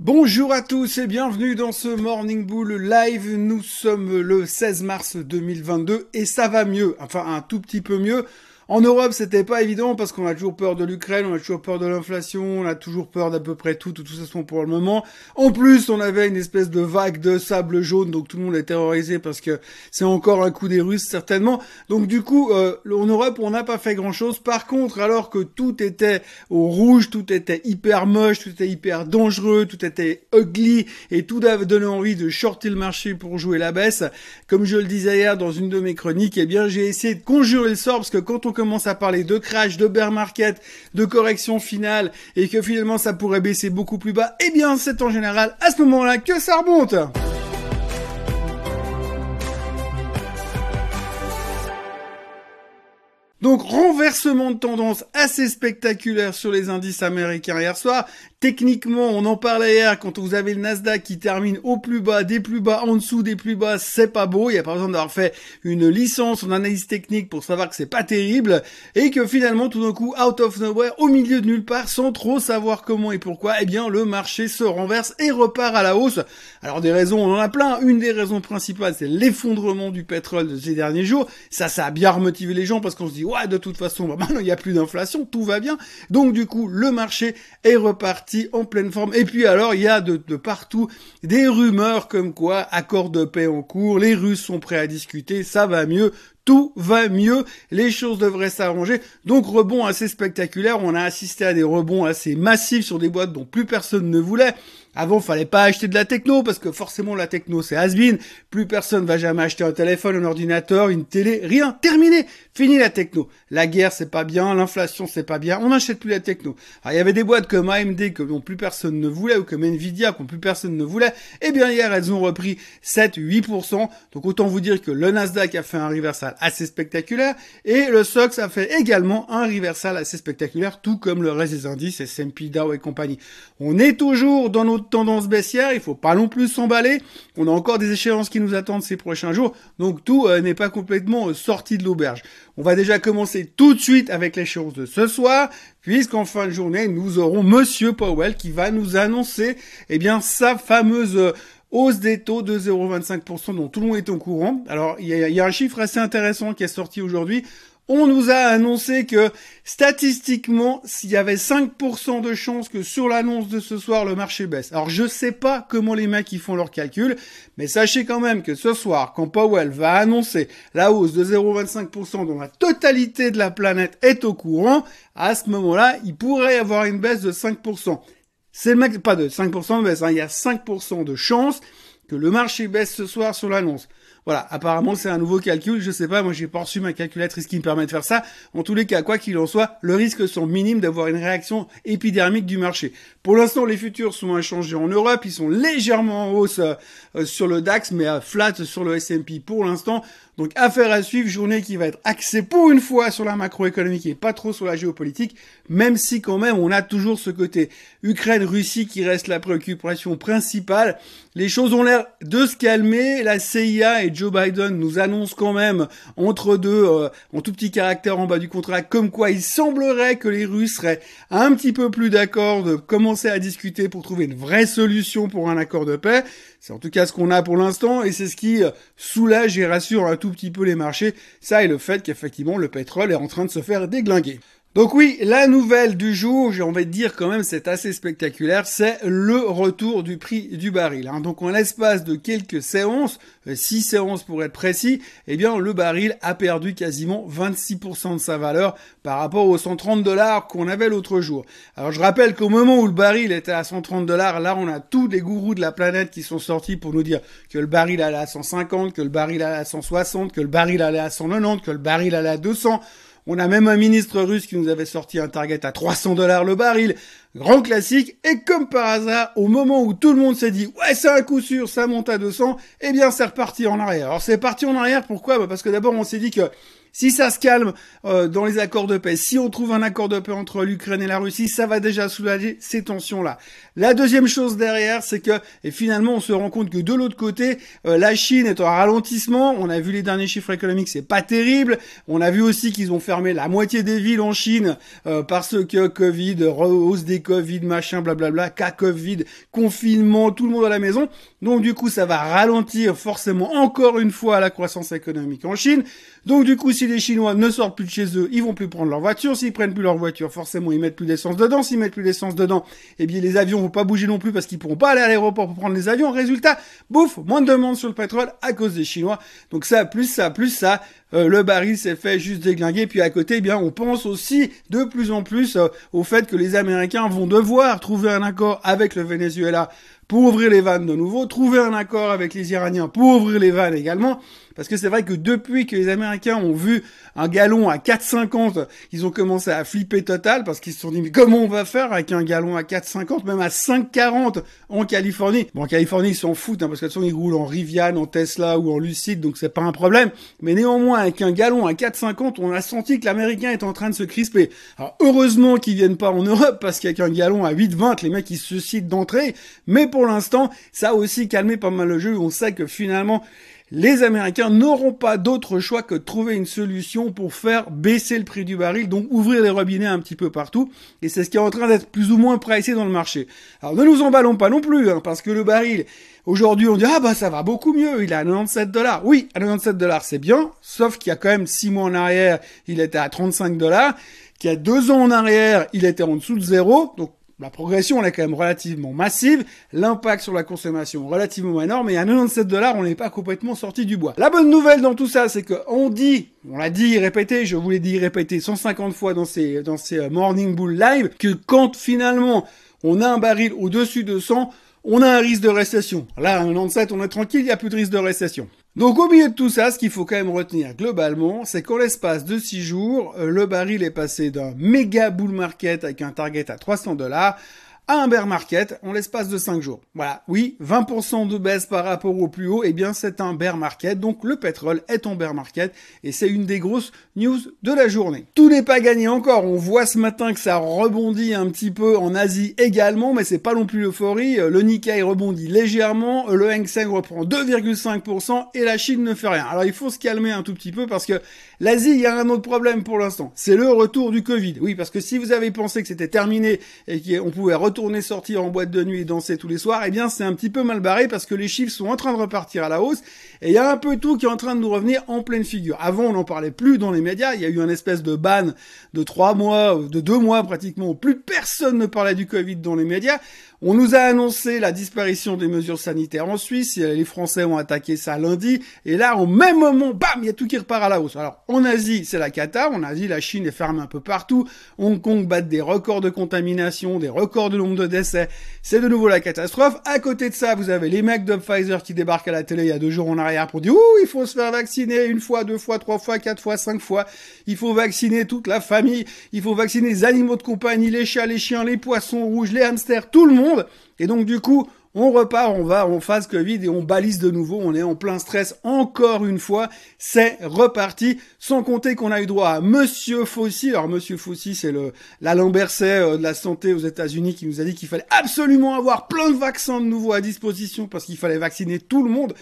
Bonjour à tous et bienvenue dans ce Morning Bull Live. Nous sommes le 16 mars 2022 et ça va mieux, enfin un tout petit peu mieux. En Europe, c'était pas évident parce qu'on a toujours peur de l'Ukraine, on a toujours peur de l'inflation, on a toujours peur d'à peu près tout, de toute façon pour le moment. En plus, on avait une espèce de vague de sable jaune, donc tout le monde est terrorisé parce que c'est encore un coup des Russes certainement. Donc du coup, euh, en Europe, on n'a pas fait grand-chose. Par contre, alors que tout était au rouge, tout était hyper moche, tout était hyper dangereux, tout était ugly et tout donné envie de shorter le marché pour jouer la baisse, comme je le disais hier dans une de mes chroniques, eh bien j'ai essayé de conjurer le sort parce que quand on commence à parler de crash, de bear market, de correction finale, et que finalement ça pourrait baisser beaucoup plus bas, eh bien c'est en général à ce moment-là que ça remonte. Donc renversement de tendance assez spectaculaire sur les indices américains hier soir. Techniquement, on en parlait hier, quand vous avez le Nasdaq qui termine au plus bas, des plus bas, en dessous des plus bas, c'est pas beau. Il n'y a pas besoin d'avoir fait une licence en analyse technique pour savoir que c'est pas terrible. Et que finalement, tout d'un coup, out of nowhere, au milieu de nulle part, sans trop savoir comment et pourquoi, eh bien, le marché se renverse et repart à la hausse. Alors des raisons, on en a plein. Une des raisons principales, c'est l'effondrement du pétrole de ces derniers jours. Ça, ça a bien remotivé les gens parce qu'on se dit, ouais, de toute façon, bah, maintenant, il n'y a plus d'inflation, tout va bien. Donc du coup, le marché est reparti en pleine forme. Et puis alors, il y a de, partout des rumeurs comme quoi accord de paix en cours, les Russes sont prêts à discuter, ça va mieux, tout va mieux, les choses devraient s'arranger. Donc rebond assez spectaculaire, on a assisté à des rebonds assez massifs sur des boîtes dont plus personne ne voulait. Avant, fallait pas acheter de la techno parce que forcément la techno c'est has -been. Plus personne va jamais acheter un téléphone, un ordinateur, une télé, rien. Terminé. Fini la techno. La guerre c'est pas bien, l'inflation c'est pas bien. On n'achète plus la techno. Alors il y avait des boîtes comme AMD que plus personne ne voulait ou comme Nvidia que plus personne ne voulait. Eh bien hier elles ont repris 7-8%. Donc autant vous dire que le Nasdaq a fait un reversal assez spectaculaire et le SOX a fait également un reversal assez spectaculaire, tout comme le reste des indices S&P, Dow et compagnie. On est toujours dans notre tendance baissière, il faut pas non plus s'emballer. On a encore des échéances qui nous attendent ces prochains jours, donc tout euh, n'est pas complètement euh, sorti de l'auberge. On va déjà commencer tout de suite avec l'échéance de ce soir, puisqu'en fin de journée, nous aurons Monsieur Powell qui va nous annoncer, eh bien, sa fameuse euh, hausse des taux de 0,25% dont tout le monde est au courant. Alors, il y, y a, un chiffre assez intéressant qui est sorti aujourd'hui on nous a annoncé que statistiquement, s'il y avait 5% de chances que sur l'annonce de ce soir, le marché baisse. Alors je sais pas comment les mecs y font leurs calculs, mais sachez quand même que ce soir, quand Powell va annoncer la hausse de 0,25% dont la totalité de la planète est au courant, à ce moment-là, il pourrait y avoir une baisse de 5%. C'est le mec, pas de 5% de baisse, hein, il y a 5% de chances que le marché baisse ce soir sur l'annonce. Voilà, apparemment c'est un nouveau calcul, je sais pas, moi j'ai pas reçu ma calculatrice qui me permet de faire ça. En tous les cas, quoi qu'il en soit, le risque sont minimes d'avoir une réaction épidermique du marché. Pour l'instant, les futurs sont inchangés en Europe, ils sont légèrement en hausse euh, sur le DAX, mais à flat sur le S&P pour l'instant. Donc affaire à suivre, journée qui va être axée pour une fois sur la macroéconomique et pas trop sur la géopolitique, même si quand même on a toujours ce côté Ukraine-Russie qui reste la préoccupation principale. Les choses ont l'air de se calmer, la CIA et Joe Biden nous annoncent quand même entre deux, euh, en tout petit caractère en bas du contrat, comme quoi il semblerait que les Russes seraient un petit peu plus d'accord de commencer à discuter pour trouver une vraie solution pour un accord de paix. C'est en tout cas ce qu'on a pour l'instant et c'est ce qui euh, soulage et rassure un tout petit peu les marchés. Ça et le fait qu'effectivement le pétrole est en train de se faire déglinguer. Donc oui, la nouvelle du jour, j'ai envie de dire quand même, c'est assez spectaculaire, c'est le retour du prix du baril. Hein. Donc en l'espace de quelques séances, 6 euh, séances pour être précis, eh bien le baril a perdu quasiment 26% de sa valeur par rapport aux 130 dollars qu'on avait l'autre jour. Alors je rappelle qu'au moment où le baril était à 130 dollars, là on a tous les gourous de la planète qui sont sortis pour nous dire que le baril allait à 150, que le baril allait à 160, que le baril allait à 190, que le baril allait à 200. On a même un ministre russe qui nous avait sorti un target à 300 dollars le baril. Grand classique. Et comme par hasard, au moment où tout le monde s'est dit, ouais, c'est un coup sûr, ça monte à 200, eh bien, c'est reparti en arrière. Alors, c'est parti en arrière, pourquoi? Bah, parce que d'abord, on s'est dit que Si ça se calme euh, dans les accords de paix, si on trouve un accord de paix entre l'Ukraine et la Russie, ça va déjà soulager ces tensions-là. La deuxième chose derrière, c'est que et finalement on se rend compte que de l'autre côté, euh, la Chine est en ralentissement. On a vu les derniers chiffres économiques, c'est pas terrible. On a vu aussi qu'ils ont fermé la moitié des villes en Chine euh, parce que Covid, hausse des Covid, machin, blablabla, cas Covid, confinement, tout le monde à la maison. Donc du coup, ça va ralentir forcément encore une fois la croissance économique en Chine. Donc du coup, si les Chinois ne sortent plus de chez eux, ils vont plus prendre leur voiture. S'ils prennent plus leur voiture, forcément, ils mettent plus d'essence dedans. S'ils mettent plus d'essence dedans, eh bien, les avions vont pas bouger non plus parce qu'ils pourront pas aller à l'aéroport pour prendre les avions. Résultat, bouffe, moins de demande sur le pétrole à cause des Chinois. Donc ça, plus ça, plus ça, euh, le baril s'est fait juste déglinguer. Puis à côté, eh bien, on pense aussi de plus en plus euh, au fait que les Américains vont devoir trouver un accord avec le Venezuela pour ouvrir les vannes de nouveau, trouver un accord avec les Iraniens pour ouvrir les vannes également. Parce que c'est vrai que depuis que les Américains ont vu un gallon à 4,50, ils ont commencé à flipper total parce qu'ils se sont dit mais comment on va faire avec un gallon à 4,50, même à 5,40 en Californie? Bon, en Californie, ils s'en foutent hein, parce que de toute ils roulent en Rivian, en Tesla ou en Lucide, donc c'est pas un problème. Mais néanmoins, avec un gallon à 4,50, on a senti que l'Américain est en train de se crisper. Alors heureusement qu'ils viennent pas en Europe parce qu'avec un gallon à 8,20, les mecs ils se citent d'entrée. Mais pour l'instant, ça a aussi calmé pas mal le jeu. On sait que finalement les Américains n'auront pas d'autre choix que de trouver une solution pour faire baisser le prix du baril, donc ouvrir les robinets un petit peu partout. Et c'est ce qui est en train d'être plus ou moins pricé dans le marché. Alors ne nous emballons pas non plus, hein, parce que le baril, aujourd'hui on dit ah bah ça va beaucoup mieux, il est à 97 dollars. Oui, à 97 dollars c'est bien, sauf qu'il y a quand même 6 mois en arrière, il était à 35 dollars qu'il y a deux ans en arrière, il était en dessous de zéro. Donc la progression, elle est quand même relativement massive. L'impact sur la consommation, relativement énorme. Et à 97 dollars, on n'est pas complètement sorti du bois. La bonne nouvelle dans tout ça, c'est qu'on dit, on l'a dit, répété, je vous l'ai dit, répété 150 fois dans ces, dans ces euh, Morning Bull Live, que quand finalement on a un baril au-dessus de 100, on a un risque de récession. Là, à 97, on est tranquille, il n'y a plus de risque de récession. Donc au milieu de tout ça, ce qu'il faut quand même retenir globalement, c'est qu'en l'espace de 6 jours, euh, le baril est passé d'un méga bull market avec un target à 300 dollars à un bear market en l'espace de 5 jours. Voilà, oui, 20% de baisse par rapport au plus haut, eh bien c'est un bear market, donc le pétrole est en bear market, et c'est une des grosses news de la journée. Tout n'est pas gagné encore, on voit ce matin que ça rebondit un petit peu en Asie également, mais c'est pas non plus l'euphorie, le Nikkei rebondit légèrement, le Hang Seng reprend 2,5%, et la Chine ne fait rien. Alors il faut se calmer un tout petit peu, parce que l'Asie, il y a un autre problème pour l'instant, c'est le retour du Covid. Oui, parce que si vous avez pensé que c'était terminé, et qu'on pouvait retourner retourner sortir en boîte de nuit et danser tous les soirs, eh bien c'est un petit peu mal barré parce que les chiffres sont en train de repartir à la hausse et il y a un peu tout qui est en train de nous revenir en pleine figure. Avant on n'en parlait plus dans les médias, il y a eu un espèce de ban de trois mois, de deux mois pratiquement, où plus personne ne parlait du Covid dans les médias. On nous a annoncé la disparition des mesures sanitaires en Suisse. Les Français ont attaqué ça lundi. Et là, au même moment, bam, il y a tout qui repart à la hausse. Alors, en Asie, c'est la cata. En Asie, la Chine est fermée un peu partout. Hong Kong bat des records de contamination, des records de de décès. C'est de nouveau la catastrophe. À côté de ça, vous avez les mecs de Pfizer qui débarquent à la télé il y a deux jours en arrière pour dire, ouh, il faut se faire vacciner une fois, deux fois, trois fois, quatre fois, cinq fois. Il faut vacciner toute la famille. Il faut vacciner les animaux de compagnie, les chats, les chiens, les poissons rouges, les hamsters, tout le monde. Et donc du coup, on repart, on va en phase Covid et on balise de nouveau, on est en plein stress encore une fois, c'est reparti, sans compter qu'on a eu droit à Monsieur Fauci, alors Monsieur Fauci c'est le l'Alain Berset euh, de la santé aux États-Unis qui nous a dit qu'il fallait absolument avoir plein de vaccins de nouveau à disposition parce qu'il fallait vacciner tout le monde.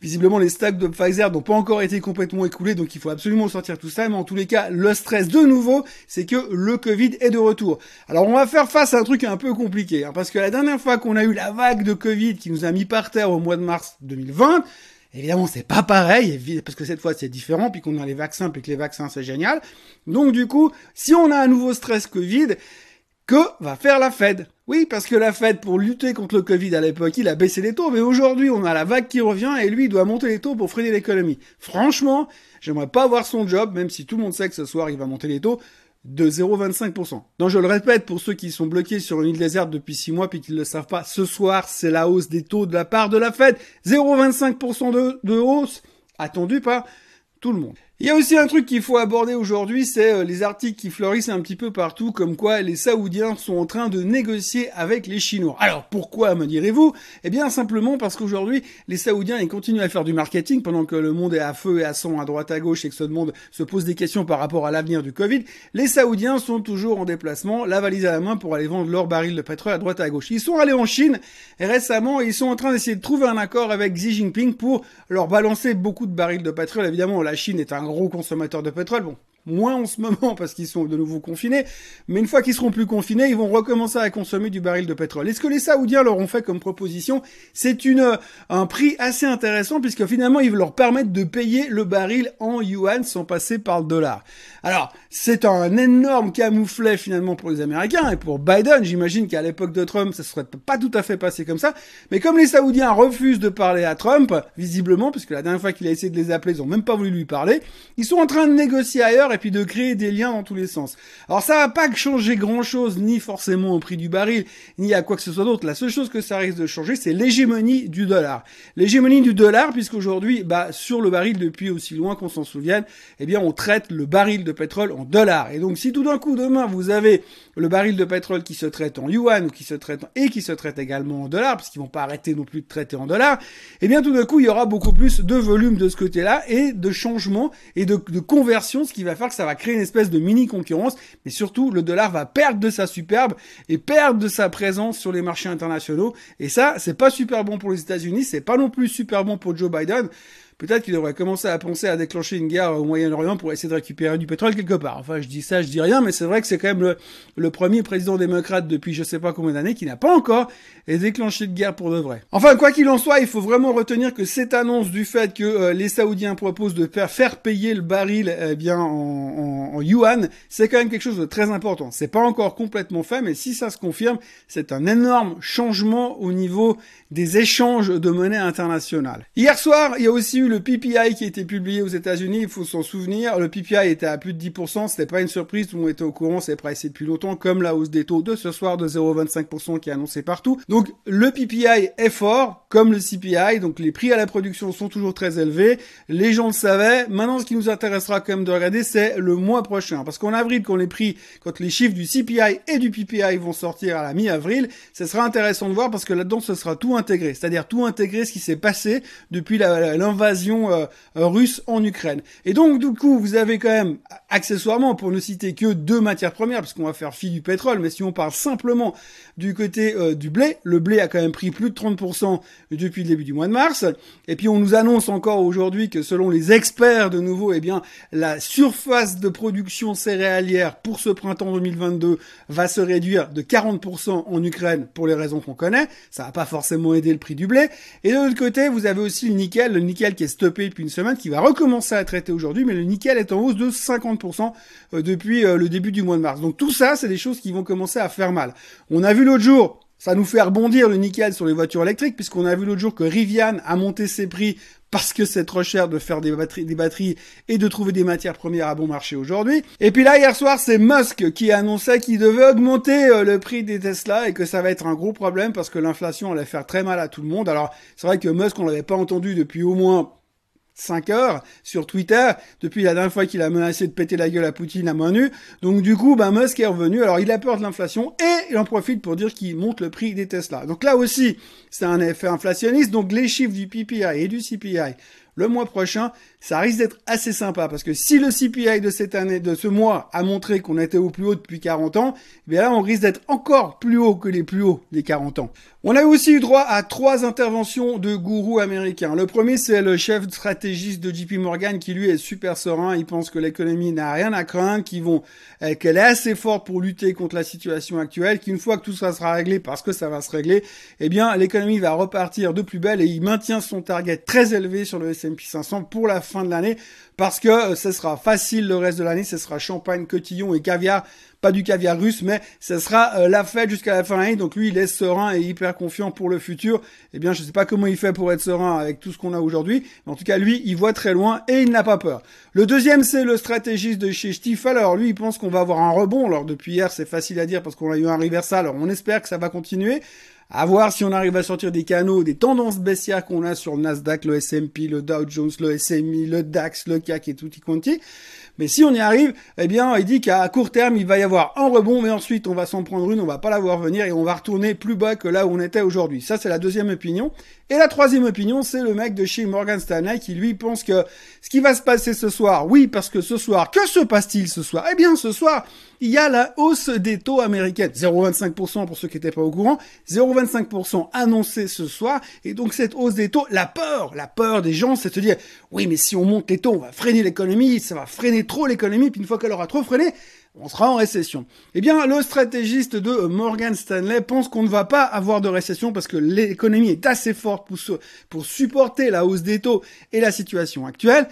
Visiblement, les stocks de Pfizer n'ont pas encore été complètement écoulés, donc il faut absolument sortir tout ça. Mais en tous les cas, le stress de nouveau, c'est que le Covid est de retour. Alors, on va faire face à un truc un peu compliqué, hein, parce que la dernière fois qu'on a eu la vague de Covid qui nous a mis par terre au mois de mars 2020, Évidemment, c'est pas pareil, parce que cette fois c'est différent, puis qu'on a les vaccins, puis que les vaccins c'est génial. Donc du coup, si on a un nouveau stress Covid, que va faire la Fed Oui, parce que la Fed, pour lutter contre le Covid à l'époque, il a baissé les taux, mais aujourd'hui, on a la vague qui revient et lui, il doit monter les taux pour freiner l'économie. Franchement, j'aimerais pas voir son job, même si tout le monde sait que ce soir, il va monter les taux, de 0,25%. Donc je le répète pour ceux qui sont bloqués sur une île déserte depuis 6 mois puis qui ne le savent pas, ce soir c'est la hausse des taux de la part de la Fed, 0,25% de, de hausse, attendu par tout le monde. Il y a aussi un truc qu'il faut aborder aujourd'hui, c'est euh, les articles qui fleurissent un petit peu partout, comme quoi les Saoudiens sont en train de négocier avec les Chinois. Alors pourquoi, me direz-vous? Eh bien simplement parce qu'aujourd'hui, les Saoudiens, ils continuent à faire du marketing pendant que le monde est à feu et à sang à droite à gauche et que ce monde se pose des questions par rapport à l'avenir du Covid. Les Saoudiens sont toujours en déplacement, la valise à la main pour aller vendre leurs barils de pétrole à droite à gauche. Ils sont allés en Chine et récemment, ils sont en train d'essayer de trouver un accord avec Xi Jinping pour leur balancer beaucoup de barils de pétrole. Évidemment, la Chine est un gros consommateur de pétrole. Bon, moins en ce moment parce qu'ils sont de nouveau confinés, mais une fois qu'ils seront plus confinés, ils vont recommencer à consommer du baril de pétrole. Et ce que les Saoudiens leur ont fait comme proposition, c'est une un prix assez intéressant puisque finalement ils leur permettent de payer le baril en yuan sans passer par le dollar. Alors, c'est un énorme camouflet finalement pour les Américains et pour Biden. J'imagine qu'à l'époque de Trump, ça serait pas tout à fait passé comme ça. Mais comme les Saoudiens refusent de parler à Trump, visiblement, puisque la dernière fois qu'il a essayé de les appeler, ils ont même pas voulu lui parler, ils sont en train de négocier ailleurs et puis de créer des liens dans tous les sens. Alors ça va pas changer grand chose, ni forcément au prix du baril, ni à quoi que ce soit d'autre. La seule chose que ça risque de changer, c'est l'hégémonie du dollar. L'hégémonie du dollar, puisqu'aujourd'hui, bah, sur le baril depuis aussi loin qu'on s'en souvienne, eh bien, on traite le baril de pétrole en dollars. Et donc, si tout d'un coup, demain, vous avez le baril de pétrole qui se traite en yuan qui se traite et qui se traite également en dollars, parce qu'ils vont pas arrêter non plus de traiter en dollars, eh bien, tout d'un coup, il y aura beaucoup plus de volume de ce côté-là et de changement et de conversion, ce qui va faire que ça va créer une espèce de mini concurrence, mais surtout le dollar va perdre de sa superbe et perdre de sa présence sur les marchés internationaux. Et ça, c'est pas super bon pour les États-Unis, c'est pas non plus super bon pour Joe Biden peut-être qu'il devrait commencer à penser à déclencher une guerre au Moyen-Orient pour essayer de récupérer du pétrole quelque part. Enfin, je dis ça, je dis rien, mais c'est vrai que c'est quand même le, premier président démocrate depuis je sais pas combien d'années qui n'a pas encore déclenché de guerre pour de vrai. Enfin, quoi qu'il en soit, il faut vraiment retenir que cette annonce du fait que euh, les Saoudiens proposent de faire, payer le baril eh bien en, en, yuan, c'est quand même quelque chose de très important. C'est pas encore complètement fait, mais si ça se confirme, c'est un énorme changement au niveau des échanges de monnaie internationale. Hier soir, il y a aussi eu le PPI qui été publié aux États-Unis, il faut s'en souvenir. Le PPI était à plus de 10%, c'était pas une surprise, tout le monde était au courant, c'est pricé depuis longtemps, comme la hausse des taux de ce soir de 0,25% qui est annoncé partout. Donc le PPI est fort, comme le CPI, donc les prix à la production sont toujours très élevés. Les gens le savaient. Maintenant, ce qui nous intéressera quand même de regarder, c'est le mois prochain. Parce qu'en avril, quand les prix, quand les chiffres du CPI et du PPI vont sortir à la mi-avril, ce sera intéressant de voir parce que là-dedans, ce sera tout intégré. C'est-à-dire tout intégré ce qui s'est passé depuis l'invasion euh, euh, russe en Ukraine. Et donc du coup, vous avez quand même accessoirement, pour ne citer que deux matières premières, parce qu'on va faire fi du pétrole, mais si on parle simplement du côté euh, du blé, le blé a quand même pris plus de 30% depuis le début du mois de mars. Et puis on nous annonce encore aujourd'hui que selon les experts de nouveau, eh bien la surface de production céréalière pour ce printemps 2022 va se réduire de 40% en Ukraine pour les raisons qu'on connaît. Ça va pas forcément aider le prix du blé. Et de l'autre côté, vous avez aussi le nickel, le nickel qui est stoppé depuis une semaine, qui va recommencer à traiter aujourd'hui, mais le nickel est en hausse de 50% euh, depuis euh, le début du mois de mars. Donc tout ça, c'est des choses qui vont commencer à faire mal. On a vu l'autre jour ça nous fait rebondir le nickel sur les voitures électriques, puisqu'on a vu l'autre jour que Rivian a monté ses prix parce que c'est trop cher de faire des batteries, et de trouver des matières premières à bon marché aujourd'hui. Et puis là, hier soir, c'est Musk qui annonçait qu'il devait augmenter euh, le prix des Tesla et que ça va être un gros problème parce que l'inflation allait faire très mal à tout le monde. Alors, c'est vrai que Musk, on l'avait pas entendu depuis au moins 5 heures sur Twitter depuis la dernière fois qu'il a menacé de péter la gueule à Poutine à main nue. Donc du coup, ben Musk est revenu. Alors il a peur de l'inflation et il en profite pour dire qu'il monte le prix des Tesla. Donc là aussi, c'est un effet inflationniste. Donc les chiffres du PPI et du CPI le mois prochain, ça risque d'être assez sympa parce que si le CPI de cette année, de ce mois, a montré qu'on était au plus haut depuis 40 ans, eh bien là, on risque d'être encore plus haut que les plus hauts des 40 ans. On a aussi eu droit à trois interventions de gourous américains. Le premier, c'est le chef stratégiste de JP Morgan qui lui est super serein. Il pense que l'économie n'a rien à craindre, qu'ils vont, euh, qu'elle est assez forte pour lutter contre la situation actuelle, qu'une fois que tout ça sera réglé, parce que ça va se régler, eh bien, l'économie va repartir de plus belle et il maintient son target très élevé sur le S&P 500 pour la fin de l'année parce que euh, ce sera facile le reste de l'année, ce sera champagne, cotillon et caviar pas du caviar russe, mais ce sera euh, la fête jusqu'à la fin de l'année. Donc lui, il est serein et hyper confiant pour le futur. Eh bien, je sais pas comment il fait pour être serein avec tout ce qu'on a aujourd'hui, mais en tout cas, lui, il voit très loin et il n'a pas peur. Le deuxième, c'est le stratégiste de chez Stifel. Alors lui, il pense qu'on va avoir un rebond. Alors depuis hier, c'est facile à dire parce qu'on a eu un reversal. Alors on espère que ça va continuer. À voir si on arrive à sortir des canaux, des tendances baissières qu'on a sur le Nasdaq, le S&P, le Dow Jones, le SMI, le DAX, le CAC et tout y quanti. Mais si on y arrive, eh bien, il dit qu'à court terme, il va y avoir un rebond, mais ensuite, on va s'en prendre une, on va pas la voir venir et on va retourner plus bas que là où on était aujourd'hui. Ça, c'est la deuxième opinion. Et la troisième opinion, c'est le mec de chez Morgan Stanley qui lui pense que ce qui va se passer ce soir, oui, parce que ce soir, que se passe-t-il ce soir? Eh bien, ce soir, il y a la hausse des taux américains. 0,25% pour ceux qui n'étaient pas au courant, 0,25% annoncé ce soir. Et donc cette hausse des taux, la peur, la peur des gens, c'est de dire, oui, mais si on monte les taux, on va freiner l'économie, ça va freiner trop l'économie, puis une fois qu'elle aura trop freiné, on sera en récession. Eh bien, le stratégiste de Morgan Stanley pense qu'on ne va pas avoir de récession parce que l'économie est assez forte pour, supporter la hausse des taux et la situation actuelle.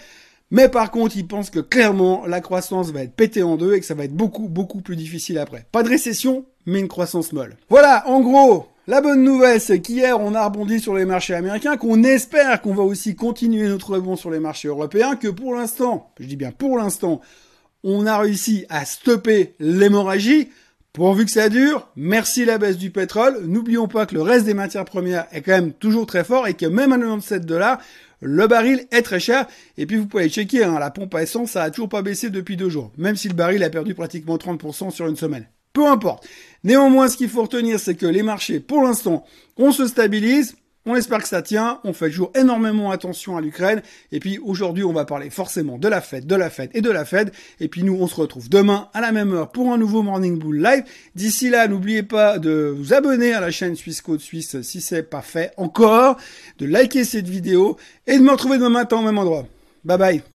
Mais par contre, il pense que clairement, la croissance va être pétée en deux et que ça va être beaucoup, beaucoup plus difficile après. Pas de récession, mais une croissance molle. Voilà, en gros, la bonne nouvelle, c'est qu'hier, on a rebondi sur les marchés américains, qu'on espère qu'on va aussi continuer notre rebond sur les marchés européens, que pour l'instant, je dis bien pour l'instant, on a réussi à stopper l'hémorragie. Pourvu que ça dure, merci la baisse du pétrole. N'oublions pas que le reste des matières premières est quand même toujours très fort et que même à 97 dollars, le baril est très cher. Et puis vous pouvez checker, hein, la pompe à essence, ça a toujours pas baissé depuis deux jours. Même si le baril a perdu pratiquement 30% sur une semaine. Peu importe. Néanmoins, ce qu'il faut retenir, c'est que les marchés, pour l'instant, on se stabilise. On espère que ça tient. On fait toujours énormément attention à l'Ukraine. Et puis aujourd'hui, on va parler forcément de la fête, de la fête et de la fête. Et puis nous, on se retrouve demain à la même heure pour un nouveau Morning Bull Live. D'ici là, n'oubliez pas de vous abonner à la chaîne Suisse Code Suisse si c'est pas fait encore, de liker cette vidéo et de me retrouver demain matin au même endroit. Bye bye.